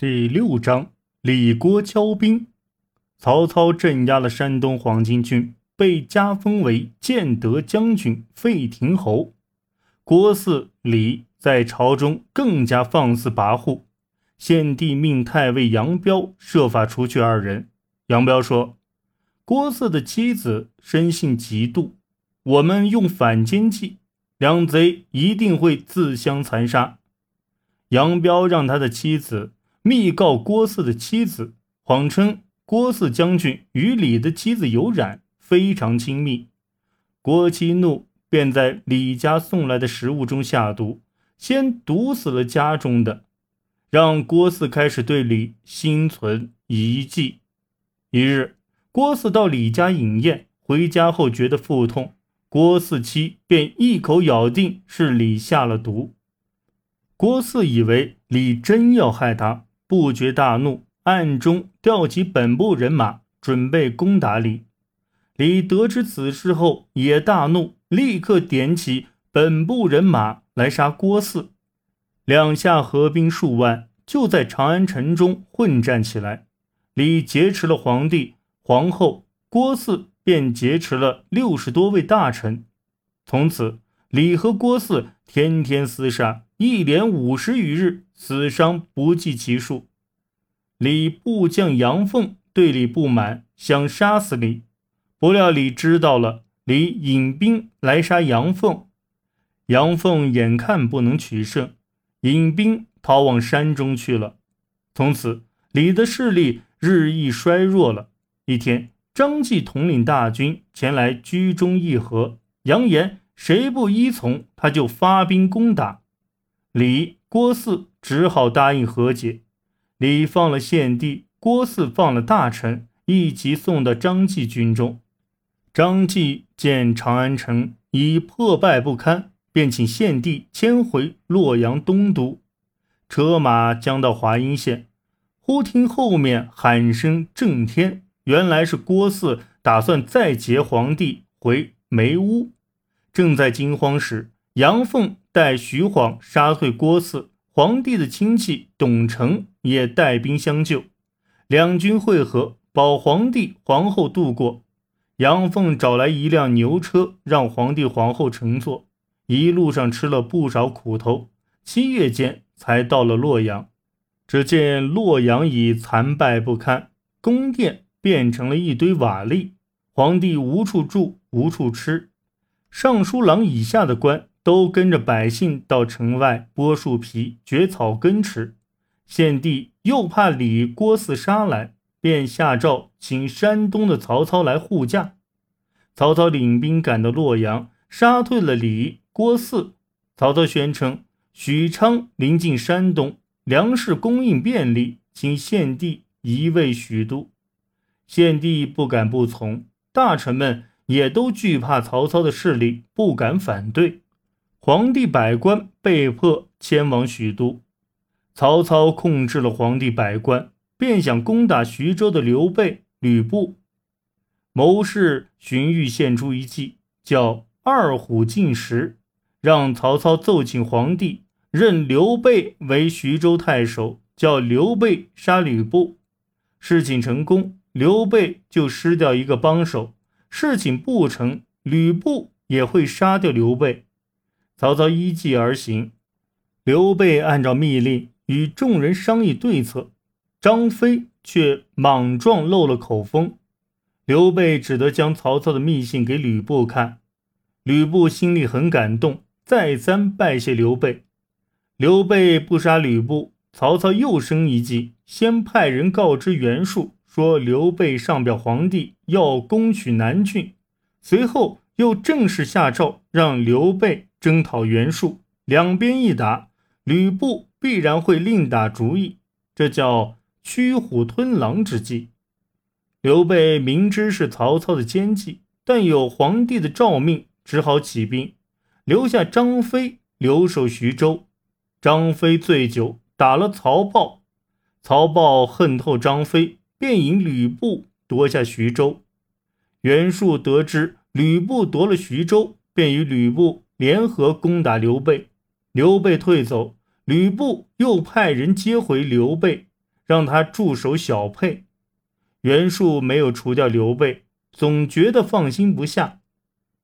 第六章李郭交兵。曹操镇压了山东黄巾军，被加封为建德将军、废亭侯。郭汜、李在朝中更加放肆跋扈。献帝命太尉杨彪设法除去二人。杨彪说：“郭汜的妻子生性嫉妒，我们用反间计，两贼一定会自相残杀。”杨彪让他的妻子。密告郭汜的妻子，谎称郭汜将军与李的妻子有染，非常亲密。郭期怒，便在李家送来的食物中下毒，先毒死了家中的，让郭汜开始对李心存疑忌。一日，郭汜到李家饮宴，回家后觉得腹痛，郭汜妻便一口咬定是李下了毒。郭汜以为李真要害他。不觉大怒，暗中调集本部人马，准备攻打李。李得知此事后也大怒，立刻点起本部人马来杀郭汜。两下合兵数万，就在长安城中混战起来。李劫持了皇帝、皇后，郭汜便劫持了六十多位大臣。从此，李和郭汜天天厮杀。一连五十余日，死伤不计其数。李部将杨凤对李不满，想杀死李，不料李知道了，李引兵来杀杨凤。杨凤眼看不能取胜，引兵逃往山中去了。从此，李的势力日益衰弱了。一天，张继统领大军前来居中议和，扬言谁不依从，他就发兵攻打。李、郭汜只好答应和解。李放了献帝，郭汜放了大臣，一齐送到张继军中。张继见长安城已破败不堪，便请献帝迁回洛阳东都。车马将到华阴县，忽听后面喊声震天，原来是郭汜打算再劫皇帝回梅屋。正在惊慌时，杨凤。待徐晃杀退郭汜，皇帝的亲戚董承也带兵相救，两军会合，保皇帝皇后渡过。杨凤找来一辆牛车，让皇帝皇后乘坐，一路上吃了不少苦头，七月间才到了洛阳。只见洛阳已残败不堪，宫殿变成了一堆瓦砾，皇帝无处住，无处吃，尚书郎以下的官。都跟着百姓到城外剥树皮、掘草根吃。献帝又怕李郭汜杀来，便下诏请山东的曹操来护驾。曹操领兵赶到洛阳，杀退了李郭汜。曹操宣称许昌临近山东，粮食供应便利，请献帝移位许都。献帝不敢不从，大臣们也都惧怕曹操的势力，不敢反对。皇帝百官被迫迁往许都，曹操控制了皇帝百官，便想攻打徐州的刘备、吕布。谋士荀彧献出一计，叫“二虎进食”，让曹操奏请皇帝任刘备为徐州太守，叫刘备杀吕布。事情成功，刘备就失掉一个帮手；事情不成，吕布也会杀掉刘备。曹操依计而行，刘备按照密令与众人商议对策，张飞却莽撞漏了口风。刘备只得将曹操的密信给吕布看，吕布心里很感动，再三拜谢刘备。刘备不杀吕布，曹操又生一计，先派人告知袁术，说刘备上表皇帝要攻取南郡，随后又正式下诏让刘备。征讨袁术，两边一打，吕布必然会另打主意，这叫驱虎吞狼之计。刘备明知是曹操的奸计，但有皇帝的诏命，只好起兵，留下张飞留守徐州。张飞醉酒打了曹豹，曹豹恨透张飞，便引吕布夺下徐州。袁术得知吕布夺了徐州，便与吕布。联合攻打刘备，刘备退走，吕布又派人接回刘备，让他驻守小沛。袁术没有除掉刘备，总觉得放心不下。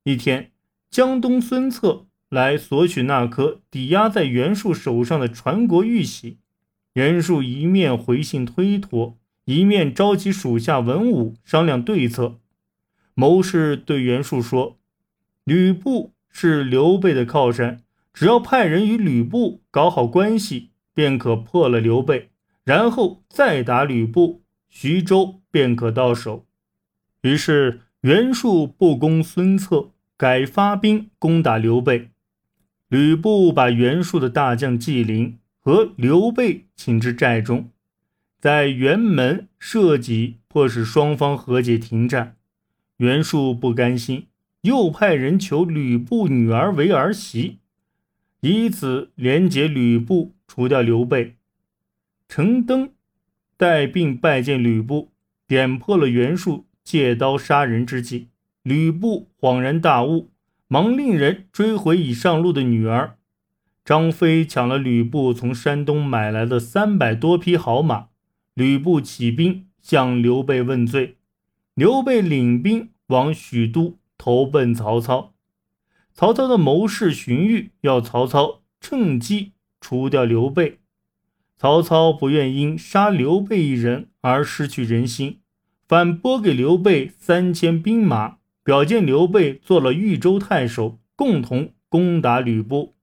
一天，江东孙策来索取那颗抵押在袁术手上的传国玉玺，袁术一面回信推脱，一面召集属下文武商量对策。谋士对袁术说：“吕布是刘备的靠山，只要派人与吕布搞好关系，便可破了刘备，然后再打吕布，徐州便可到手。”于是袁术不攻孙策，改发兵攻打刘备。吕布把袁术的大将纪灵和刘备请至寨中，在辕门设计，迫使双方和解停战。袁术不甘心，又派人求吕布女儿为儿媳，以此连结吕布，除掉刘备。程登带病拜见吕布，点破了袁术借刀杀人之计。吕布恍然大悟，忙令人追回已上路的女儿。张飞抢了吕布从山东买来的三百多匹好马，吕布起兵向刘备问罪。刘备领兵往许都投奔曹操。曹操的谋士荀彧要曹操趁机除掉刘备。曹操不愿因杀刘备一人而失去人心，反拨给刘备三千兵马，表见刘备做了豫州太守，共同攻打吕布。